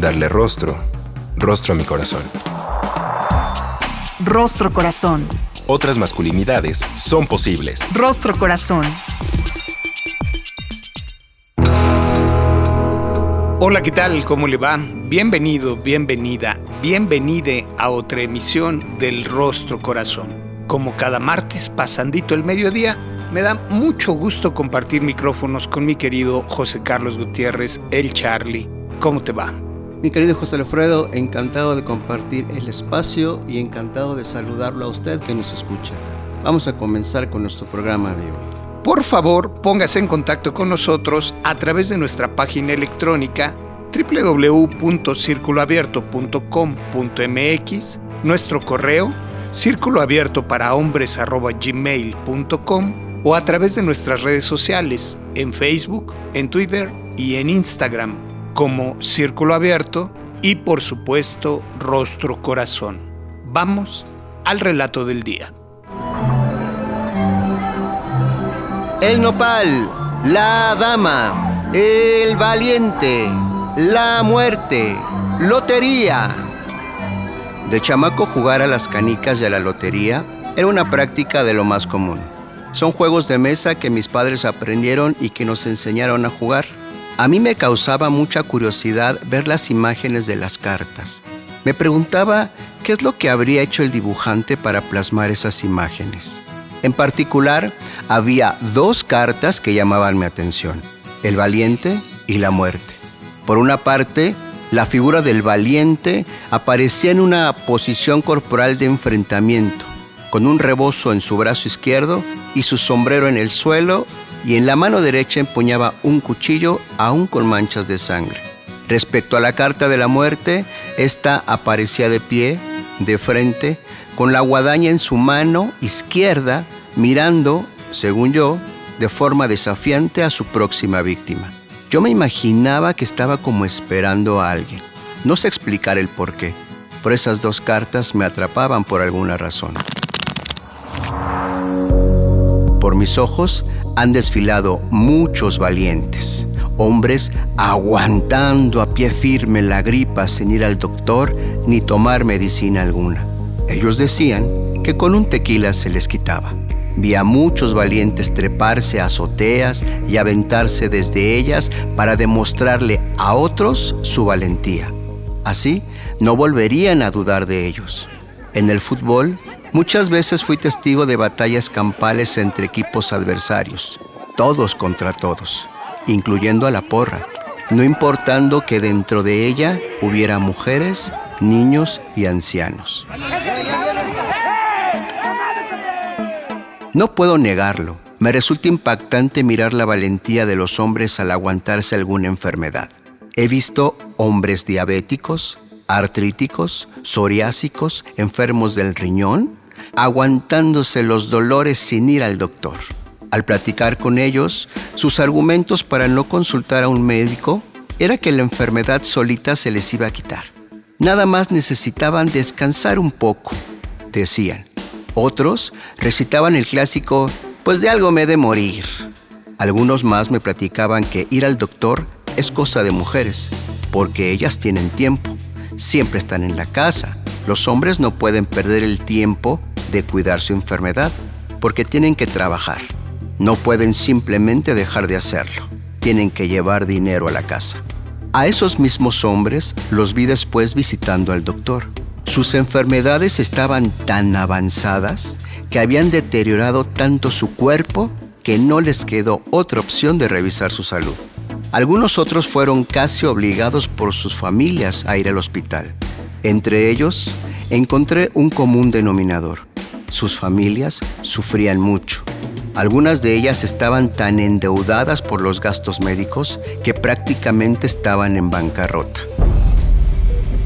darle rostro, rostro a mi corazón. Rostro corazón. Otras masculinidades son posibles. Rostro corazón. Hola, ¿qué tal? ¿Cómo le va? Bienvenido, bienvenida, bienvenide a otra emisión del Rostro Corazón. Como cada martes, pasandito el mediodía, me da mucho gusto compartir micrófonos con mi querido José Carlos Gutiérrez, el Charlie. ¿Cómo te va? Mi querido José Alfredo, encantado de compartir el espacio y encantado de saludarlo a usted que nos escucha. Vamos a comenzar con nuestro programa de hoy. Por favor, póngase en contacto con nosotros a través de nuestra página electrónica www.circuloabierto.com.mx, nuestro correo círculoabierto para hombres o a través de nuestras redes sociales en Facebook, en Twitter y en Instagram como Círculo Abierto y por supuesto Rostro Corazón. Vamos al relato del día. El nopal, la dama, el valiente, la muerte, lotería. De chamaco jugar a las canicas y a la lotería era una práctica de lo más común. Son juegos de mesa que mis padres aprendieron y que nos enseñaron a jugar. A mí me causaba mucha curiosidad ver las imágenes de las cartas. Me preguntaba qué es lo que habría hecho el dibujante para plasmar esas imágenes. En particular, había dos cartas que llamaban mi atención, el valiente y la muerte. Por una parte, la figura del valiente aparecía en una posición corporal de enfrentamiento, con un rebozo en su brazo izquierdo y su sombrero en el suelo y en la mano derecha empuñaba un cuchillo aún con manchas de sangre. Respecto a la carta de la muerte, esta aparecía de pie, de frente, con la guadaña en su mano izquierda, mirando, según yo, de forma desafiante a su próxima víctima. Yo me imaginaba que estaba como esperando a alguien. No sé explicar el por pero esas dos cartas me atrapaban por alguna razón. Por mis ojos han desfilado muchos valientes, hombres aguantando a pie firme la gripa sin ir al doctor ni tomar medicina alguna. Ellos decían que con un tequila se les quitaba. Vi a muchos valientes treparse a azoteas y aventarse desde ellas para demostrarle a otros su valentía. Así no volverían a dudar de ellos. En el fútbol, Muchas veces fui testigo de batallas campales entre equipos adversarios, todos contra todos, incluyendo a la porra, no importando que dentro de ella hubiera mujeres, niños y ancianos. No puedo negarlo, me resulta impactante mirar la valentía de los hombres al aguantarse alguna enfermedad. He visto hombres diabéticos, artríticos, psoriásicos, enfermos del riñón, aguantándose los dolores sin ir al doctor. Al platicar con ellos, sus argumentos para no consultar a un médico era que la enfermedad solita se les iba a quitar. Nada más necesitaban descansar un poco, decían. Otros recitaban el clásico, pues de algo me he de morir. Algunos más me platicaban que ir al doctor es cosa de mujeres, porque ellas tienen tiempo, siempre están en la casa. Los hombres no pueden perder el tiempo de cuidar su enfermedad porque tienen que trabajar. No pueden simplemente dejar de hacerlo. Tienen que llevar dinero a la casa. A esos mismos hombres los vi después visitando al doctor. Sus enfermedades estaban tan avanzadas que habían deteriorado tanto su cuerpo que no les quedó otra opción de revisar su salud. Algunos otros fueron casi obligados por sus familias a ir al hospital. Entre ellos, encontré un común denominador. Sus familias sufrían mucho. Algunas de ellas estaban tan endeudadas por los gastos médicos que prácticamente estaban en bancarrota.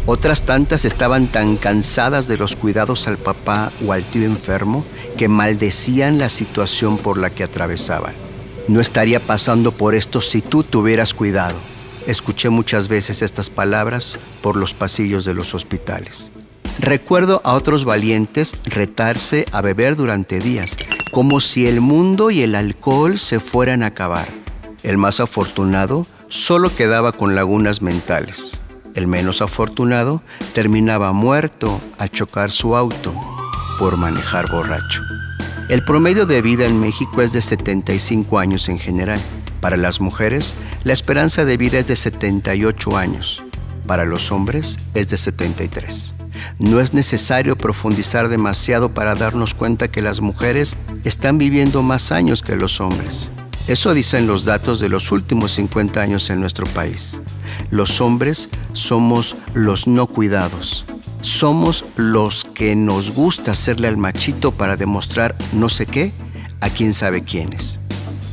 Otras tantas estaban tan cansadas de los cuidados al papá o al tío enfermo que maldecían la situación por la que atravesaban. No estaría pasando por esto si tú tuvieras cuidado. Escuché muchas veces estas palabras por los pasillos de los hospitales. Recuerdo a otros valientes retarse a beber durante días, como si el mundo y el alcohol se fueran a acabar. El más afortunado solo quedaba con lagunas mentales. El menos afortunado terminaba muerto al chocar su auto por manejar borracho. El promedio de vida en México es de 75 años en general. Para las mujeres, la esperanza de vida es de 78 años. Para los hombres es de 73. No es necesario profundizar demasiado para darnos cuenta que las mujeres están viviendo más años que los hombres. Eso dicen los datos de los últimos 50 años en nuestro país. Los hombres somos los no cuidados. Somos los que nos gusta hacerle al machito para demostrar no sé qué a quién sabe quiénes.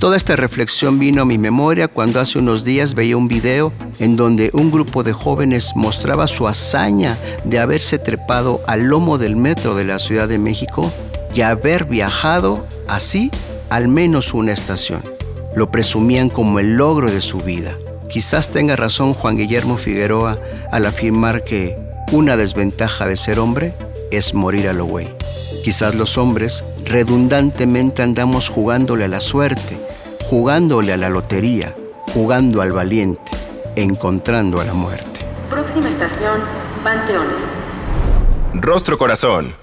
Toda esta reflexión vino a mi memoria cuando hace unos días veía un video en donde un grupo de jóvenes mostraba su hazaña de haberse trepado al lomo del metro de la Ciudad de México y haber viajado así al menos una estación. Lo presumían como el logro de su vida. Quizás tenga razón Juan Guillermo Figueroa al afirmar que una desventaja de ser hombre es morir a lo güey. Quizás los hombres redundantemente andamos jugándole a la suerte, jugándole a la lotería, jugando al valiente, encontrando a la muerte. Próxima estación, Panteones. Rostro Corazón.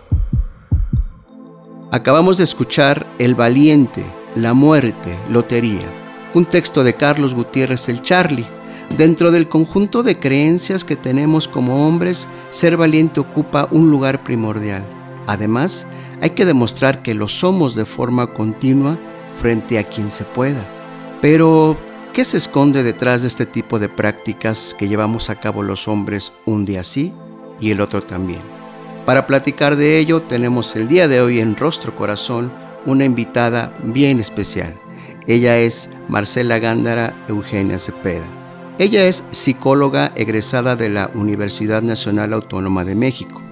Acabamos de escuchar El valiente, la muerte, lotería, un texto de Carlos Gutiérrez el Charlie. Dentro del conjunto de creencias que tenemos como hombres, ser valiente ocupa un lugar primordial. Además, hay que demostrar que lo somos de forma continua frente a quien se pueda. Pero, ¿qué se esconde detrás de este tipo de prácticas que llevamos a cabo los hombres un día sí y el otro también? Para platicar de ello, tenemos el día de hoy en Rostro Corazón una invitada bien especial. Ella es Marcela Gándara Eugenia Cepeda. Ella es psicóloga egresada de la Universidad Nacional Autónoma de México.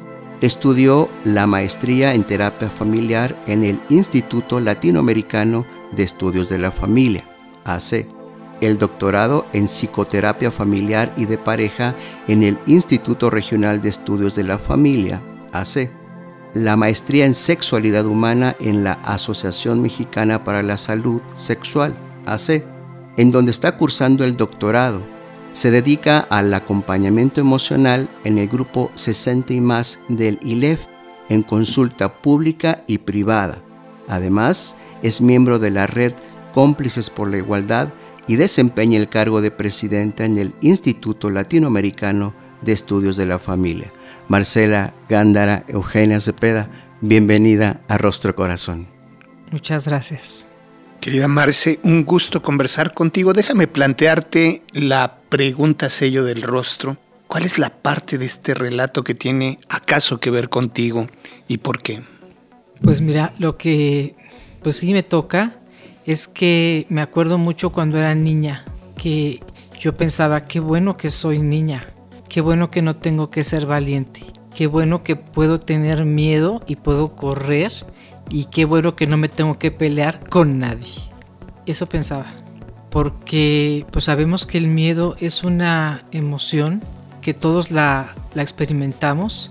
Estudió la maestría en terapia familiar en el Instituto Latinoamericano de Estudios de la Familia, AC, el doctorado en psicoterapia familiar y de pareja en el Instituto Regional de Estudios de la Familia, AC, la maestría en sexualidad humana en la Asociación Mexicana para la Salud Sexual, AC, en donde está cursando el doctorado se dedica al acompañamiento emocional en el grupo 60 y más del ILEF en consulta pública y privada. Además, es miembro de la red Cómplices por la Igualdad y desempeña el cargo de presidenta en el Instituto Latinoamericano de Estudios de la Familia. Marcela Gándara Eugenia Cepeda, bienvenida a Rostro Corazón. Muchas gracias. Querida Marce, un gusto conversar contigo. Déjame plantearte la pregunta sello del rostro. ¿Cuál es la parte de este relato que tiene acaso que ver contigo y por qué? Pues mira, lo que pues sí me toca es que me acuerdo mucho cuando era niña, que yo pensaba, qué bueno que soy niña, qué bueno que no tengo que ser valiente, qué bueno que puedo tener miedo y puedo correr y qué bueno que no me tengo que pelear con nadie. Eso pensaba. Porque pues sabemos que el miedo es una emoción que todos la, experimentamos,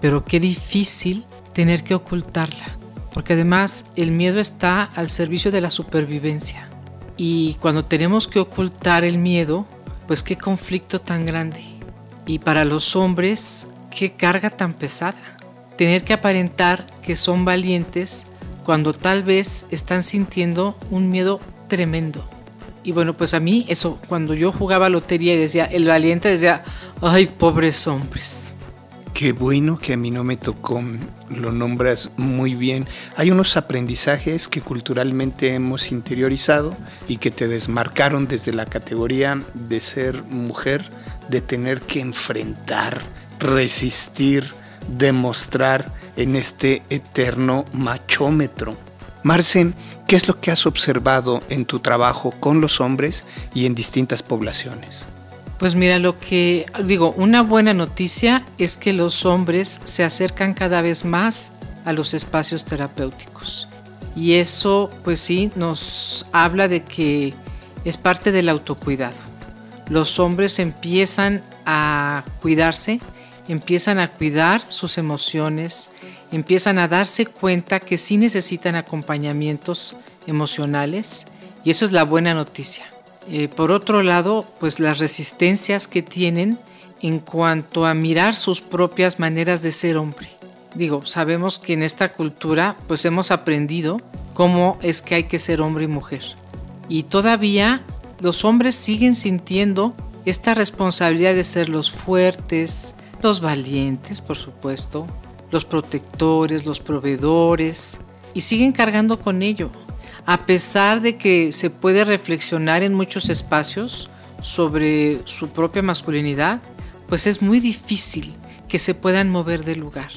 pero qué difícil tener que ocultarla. Porque además el miedo está al servicio de la supervivencia. Y cuando tenemos que ocultar el miedo, pues qué conflicto tan grande. Y para los hombres, qué carga tan pesada tener que aparentar que son valientes cuando tal vez están sintiendo un miedo tremendo. Y bueno, pues a mí eso, cuando yo jugaba lotería y decía, el valiente decía, ay, pobres hombres. Qué bueno que a mí no me tocó, lo nombras muy bien. Hay unos aprendizajes que culturalmente hemos interiorizado y que te desmarcaron desde la categoría de ser mujer, de tener que enfrentar, resistir, demostrar en este eterno machómetro. Marce, ¿qué es lo que has observado en tu trabajo con los hombres y en distintas poblaciones? Pues mira, lo que digo, una buena noticia es que los hombres se acercan cada vez más a los espacios terapéuticos. Y eso, pues sí, nos habla de que es parte del autocuidado. Los hombres empiezan a cuidarse, empiezan a cuidar sus emociones, empiezan a darse cuenta que sí necesitan acompañamientos emocionales y eso es la buena noticia. Eh, por otro lado, pues las resistencias que tienen en cuanto a mirar sus propias maneras de ser hombre. Digo, sabemos que en esta cultura pues hemos aprendido cómo es que hay que ser hombre y mujer. Y todavía los hombres siguen sintiendo esta responsabilidad de ser los fuertes, los valientes, por supuesto, los protectores, los proveedores, y siguen cargando con ello. A pesar de que se puede reflexionar en muchos espacios sobre su propia masculinidad, pues es muy difícil que se puedan mover del lugar.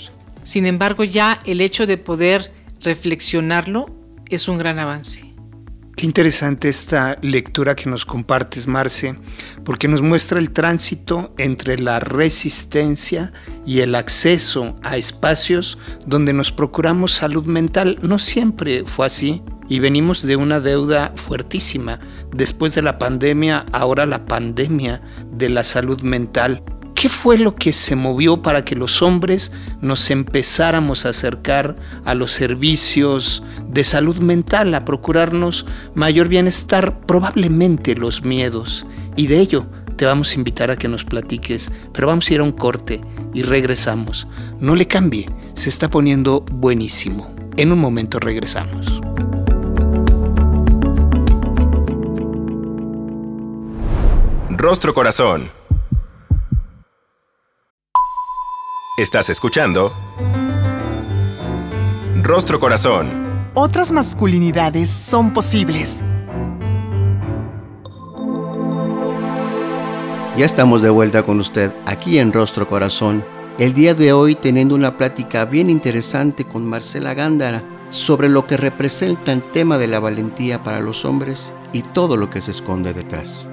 Sin embargo, ya el hecho de poder reflexionarlo es un gran avance. Qué interesante esta lectura que nos compartes, Marce, porque nos muestra el tránsito entre la resistencia y el acceso a espacios donde nos procuramos salud mental. No siempre fue así y venimos de una deuda fuertísima. Después de la pandemia, ahora la pandemia de la salud mental. ¿Qué fue lo que se movió para que los hombres nos empezáramos a acercar a los servicios de salud mental, a procurarnos mayor bienestar? Probablemente los miedos. Y de ello te vamos a invitar a que nos platiques, pero vamos a ir a un corte y regresamos. No le cambie, se está poniendo buenísimo. En un momento regresamos. Rostro Corazón Estás escuchando Rostro Corazón. Otras masculinidades son posibles. Ya estamos de vuelta con usted aquí en Rostro Corazón. El día de hoy teniendo una plática bien interesante con Marcela Gándara sobre lo que representa el tema de la valentía para los hombres y todo lo que se esconde detrás.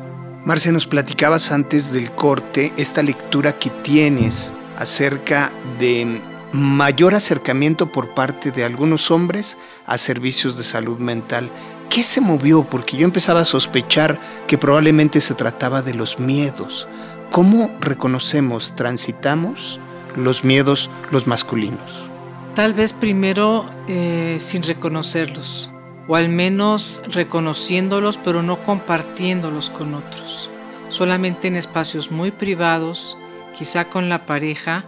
Marce, nos platicabas antes del corte esta lectura que tienes acerca de mayor acercamiento por parte de algunos hombres a servicios de salud mental. ¿Qué se movió? Porque yo empezaba a sospechar que probablemente se trataba de los miedos. ¿Cómo reconocemos, transitamos los miedos, los masculinos? Tal vez primero eh, sin reconocerlos, o al menos reconociéndolos pero no compartiéndolos con otros, solamente en espacios muy privados, quizá con la pareja,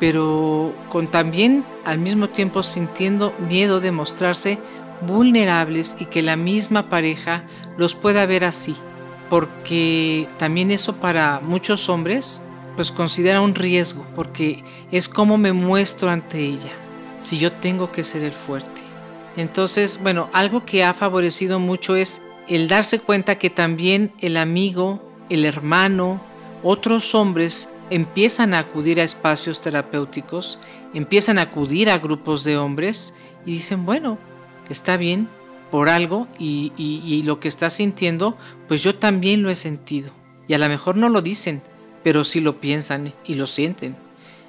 pero con también al mismo tiempo sintiendo miedo de mostrarse vulnerables y que la misma pareja los pueda ver así, porque también eso para muchos hombres pues considera un riesgo, porque es como me muestro ante ella, si yo tengo que ser el fuerte. Entonces, bueno, algo que ha favorecido mucho es el darse cuenta que también el amigo, el hermano, otros hombres empiezan a acudir a espacios terapéuticos, empiezan a acudir a grupos de hombres y dicen, bueno, está bien por algo y, lo que está sintiendo, pues yo también lo he sentido. Y a lo mejor no lo dicen, pero sí lo piensan y lo sienten.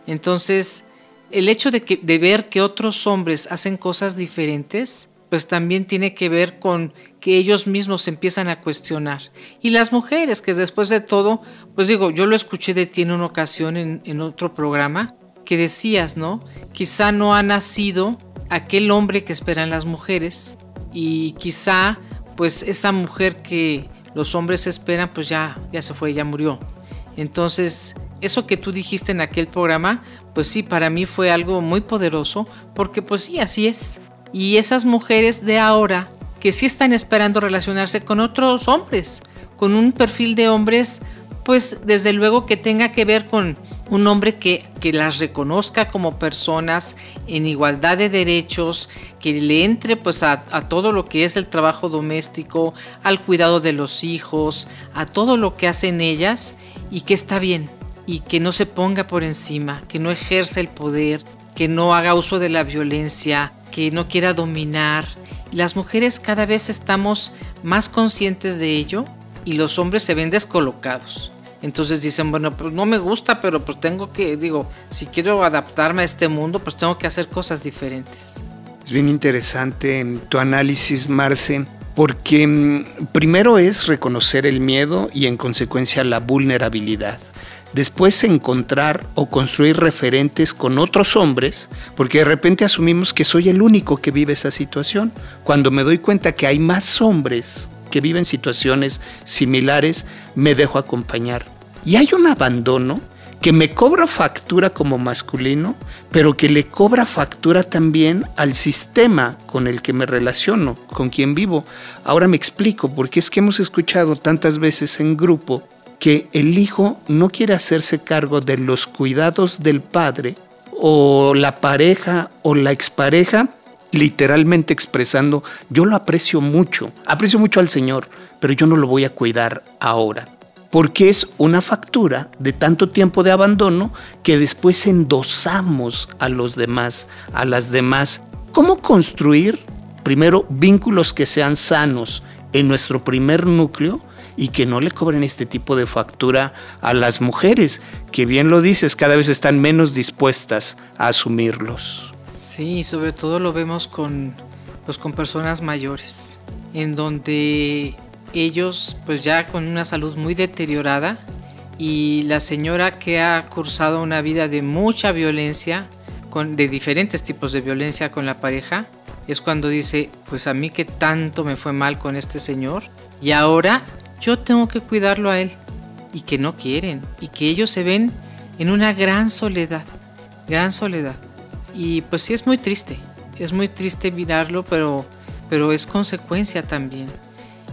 Entonces, el hecho de, que, de ver que otros hombres hacen cosas diferentes, pues también tiene que ver con que ellos mismos se empiezan a cuestionar. Y las mujeres, que después de todo, pues digo, yo lo escuché de ti en una ocasión en, en otro programa, que decías, ¿no? Quizá no ha nacido aquel hombre que esperan las mujeres y quizá pues esa mujer que los hombres esperan pues ya, ya se fue, ya murió. Entonces, eso que tú dijiste en aquel programa, pues sí, para mí fue algo muy poderoso, porque pues sí, así es. Y esas mujeres de ahora que sí están esperando relacionarse con otros hombres, con un perfil de hombres, pues desde luego que tenga que ver con un hombre que, que, las reconozca como personas en igualdad de derechos, que le entre pues a, a, todo lo que es el trabajo doméstico, al cuidado de los hijos, a todo lo que hacen ellas y que está bien y que no se ponga por encima, que no ejerza el poder, que no haga uso de la violencia, que no quiera dominar. Las mujeres cada vez estamos más conscientes de ello y los hombres se ven descolocados. Entonces dicen, bueno, pues no me gusta, pero pues tengo que, digo, si quiero adaptarme a este mundo, pues tengo que hacer cosas diferentes. Es bien interesante tu análisis, Marce, porque mm, primero es reconocer el miedo y en consecuencia la vulnerabilidad. Después encontrar o construir referentes con otros hombres, porque de repente asumimos que soy el único que vive esa situación, cuando me doy cuenta que hay más hombres que viven situaciones similares, me dejo acompañar. Y hay un abandono que me cobra factura como masculino, pero que le cobra factura también al sistema con el que me relaciono, con quien vivo. Ahora me explico, porque es que hemos escuchado tantas veces en grupo que el hijo no quiere hacerse cargo de los cuidados del padre o la pareja o la expareja literalmente expresando, yo lo aprecio mucho, aprecio mucho al Señor, pero yo no lo voy a cuidar ahora. Porque es una factura de tanto tiempo de abandono que después endosamos a los demás, a las demás. ¿Cómo construir primero vínculos que sean sanos en nuestro primer núcleo y que no le cobren este tipo de factura a las mujeres, que bien lo dices, cada vez están menos dispuestas a asumirlos? Sí, sobre todo lo vemos con, pues, con personas mayores, en donde ellos pues ya con una salud muy deteriorada y la señora que ha cursado una vida de mucha violencia, con, de diferentes tipos de violencia con la pareja, es cuando dice, pues a mí que tanto me fue mal con este señor y ahora yo tengo que cuidarlo a él y que no quieren y que ellos se ven en una gran soledad, gran soledad. Y pues sí es muy triste, es muy triste mirarlo, pero, pero es consecuencia también.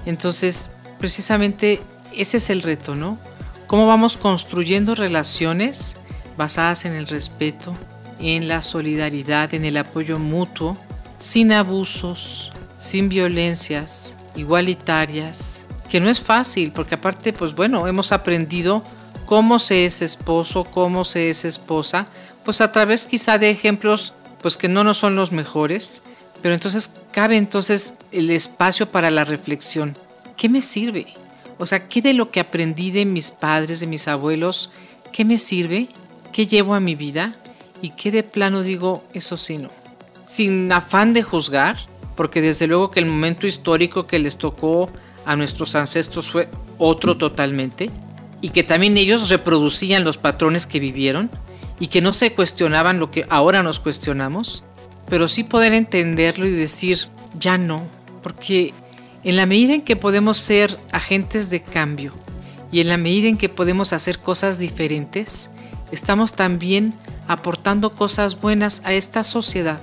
Entonces, precisamente ese es el reto, ¿no? ¿Cómo vamos construyendo relaciones basadas en el respeto, en la solidaridad, en el apoyo mutuo, sin abusos, sin violencias, igualitarias, que no es fácil, porque aparte, pues bueno, hemos aprendido cómo se es esposo, cómo se es esposa, pues a través quizá de ejemplos pues que no nos son los mejores, pero entonces cabe entonces el espacio para la reflexión. ¿Qué me sirve? O sea, ¿qué de lo que aprendí de mis padres, de mis abuelos, qué me sirve? ¿Qué llevo a mi vida? ¿Y qué de plano digo, eso sí no? Sin afán de juzgar, porque desde luego que el momento histórico que les tocó a nuestros ancestros fue otro totalmente, y que también ellos reproducían los patrones que vivieron y que no se cuestionaban lo que ahora nos cuestionamos, pero sí poder entenderlo y decir, ya no, porque en la medida en que podemos ser agentes de cambio y en la medida en que podemos hacer cosas diferentes, estamos también aportando cosas buenas a esta sociedad.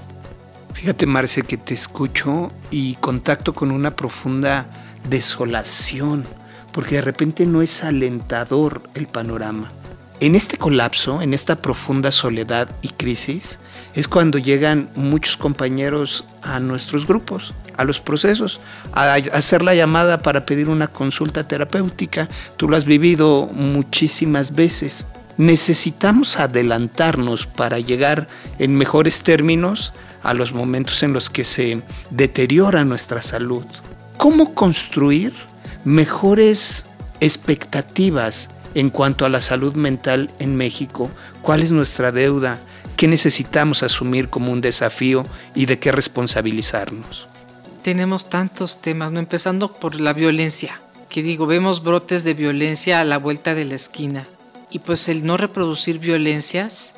Fíjate, Marce, que te escucho y contacto con una profunda desolación porque de repente no es alentador el panorama. En este colapso, en esta profunda soledad y crisis, es cuando llegan muchos compañeros a nuestros grupos, a los procesos, a hacer la llamada para pedir una consulta terapéutica. Tú lo has vivido muchísimas veces. Necesitamos adelantarnos para llegar en mejores términos a los momentos en los que se deteriora nuestra salud. ¿Cómo construir mejores expectativas en cuanto a la salud mental en México, cuál es nuestra deuda, qué necesitamos asumir como un desafío y de qué responsabilizarnos. Tenemos tantos temas, no empezando por la violencia, que digo, vemos brotes de violencia a la vuelta de la esquina. Y pues el no reproducir violencias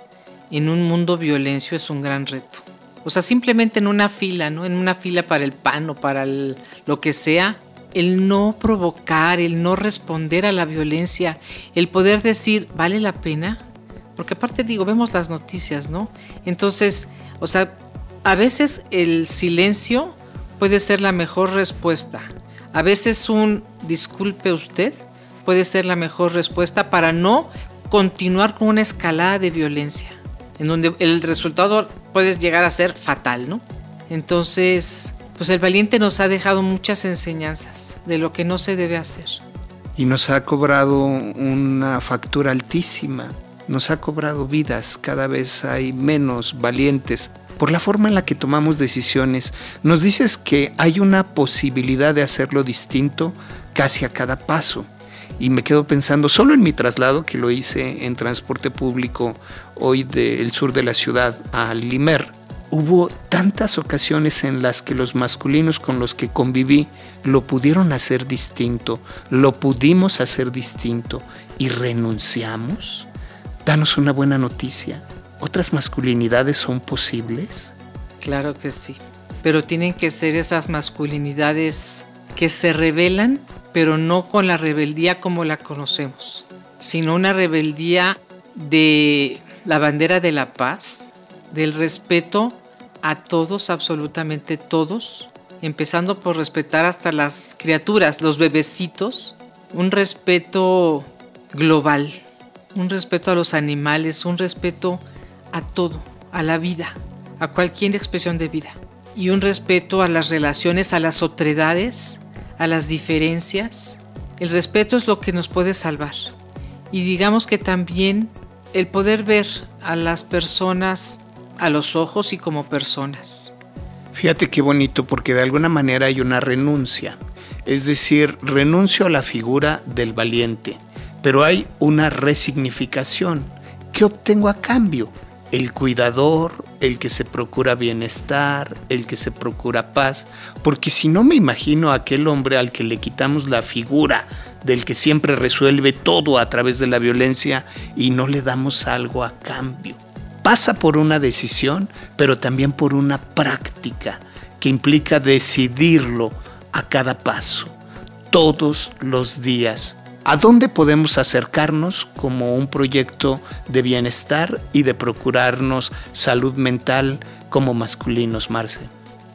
en un mundo violencio es un gran reto. O sea, simplemente en una fila, ¿no? En una fila para el pan o para lo que sea, el no provocar, el no responder a la violencia, el poder decir, ¿vale la pena? Porque aparte digo, vemos las noticias, ¿no? Entonces, o sea, a veces el silencio puede ser la mejor respuesta. A veces un disculpe usted puede ser la mejor respuesta para no continuar con una escalada de violencia, en donde el resultado puede llegar a ser fatal, ¿no? Entonces, pues el valiente nos ha dejado muchas enseñanzas de lo que no se debe hacer. Y nos ha cobrado una factura altísima, nos ha cobrado vidas, cada vez hay menos valientes por la forma en la que tomamos decisiones. Nos dices que hay una posibilidad de hacerlo distinto casi a cada paso. Y me quedo pensando, solo en mi traslado que lo hice en transporte público hoy del sur de la ciudad a Limer, hubo tantas ocasiones en las que los masculinos con los que conviví lo pudieron hacer distinto, lo pudimos hacer distinto y renunciamos. Danos una buena noticia. ¿Otras masculinidades son posibles? Claro que sí, pero tienen que ser esas masculinidades que se rebelan, pero no con la rebeldía como la conocemos, sino una rebeldía de la bandera de la paz, del respeto a todos, absolutamente todos, empezando por respetar hasta las criaturas, los bebecitos, un respeto global, un respeto a los animales, un respeto a todo, a la vida, a cualquier expresión de vida, y un respeto a las relaciones, a las otredades, a las diferencias. El respeto es lo que nos puede salvar. Y digamos que también el poder ver a las personas a los ojos y como personas. Fíjate qué bonito porque de alguna manera hay una renuncia. Es decir, renuncio a la figura del valiente, pero hay una resignificación. ¿Qué obtengo a cambio? El cuidador, el que se procura bienestar, el que se procura paz, porque si no me imagino a aquel hombre al que le quitamos la figura del que siempre resuelve todo a través de la violencia y no le damos algo a cambio. Pasa por una decisión, pero también por una práctica que implica decidirlo a cada paso, todos los días. ¿A dónde podemos acercarnos como un proyecto de bienestar y de procurarnos salud mental como masculinos, Marce?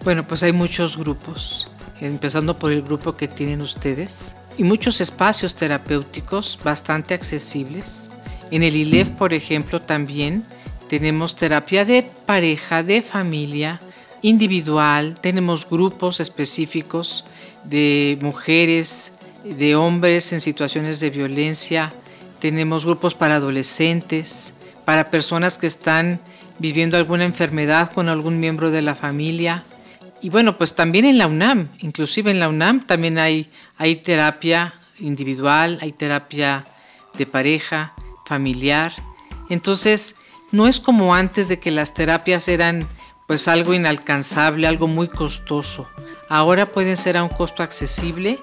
Bueno, pues hay muchos grupos, empezando por el grupo que tienen ustedes, y muchos espacios terapéuticos bastante accesibles. En el ILEF, por ejemplo, también tenemos terapia de pareja, de familia, individual, tenemos grupos específicos de mujeres, de hombres en situaciones de violencia, tenemos grupos para adolescentes, para personas que están viviendo alguna enfermedad con algún miembro de la familia, y bueno, pues también en la UNAM, inclusive en la UNAM también hay, hay terapia individual, hay terapia de pareja, familiar. Entonces, no es como antes de que las terapias eran pues algo inalcanzable, algo muy costoso. Ahora pueden ser a un costo accesible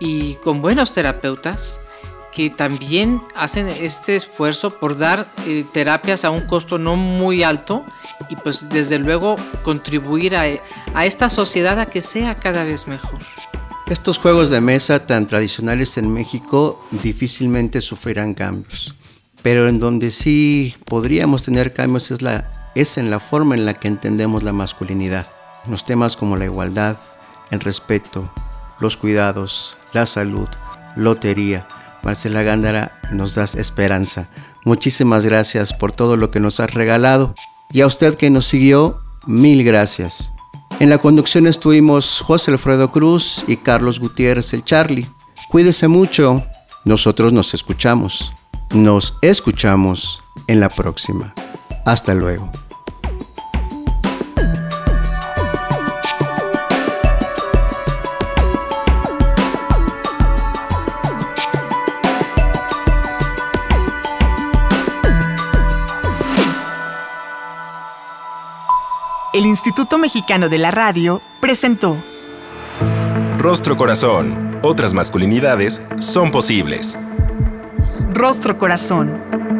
y con buenos terapeutas que también hacen este esfuerzo por dar eh, terapias a un costo no muy alto y pues desde luego contribuir a, esta sociedad a que sea cada vez mejor. Estos juegos de mesa tan tradicionales en México difícilmente sufrirán cambios, pero en donde sí podríamos tener cambios es, es en la forma en la que entendemos la masculinidad. Los temas como la igualdad, el respeto, los cuidados, la salud, lotería. Marcela Gándara, nos das esperanza. Muchísimas gracias por todo lo que nos has regalado. Y a usted que nos siguió, mil gracias. En la conducción estuvimos José Alfredo Cruz y Carlos Gutiérrez el Charlie. Cuídese mucho. Nosotros nos escuchamos. Nos escuchamos en la próxima. Hasta luego. El Instituto Mexicano de la Radio presentó Rostro Corazón. Otras masculinidades son posibles. Rostro Corazón.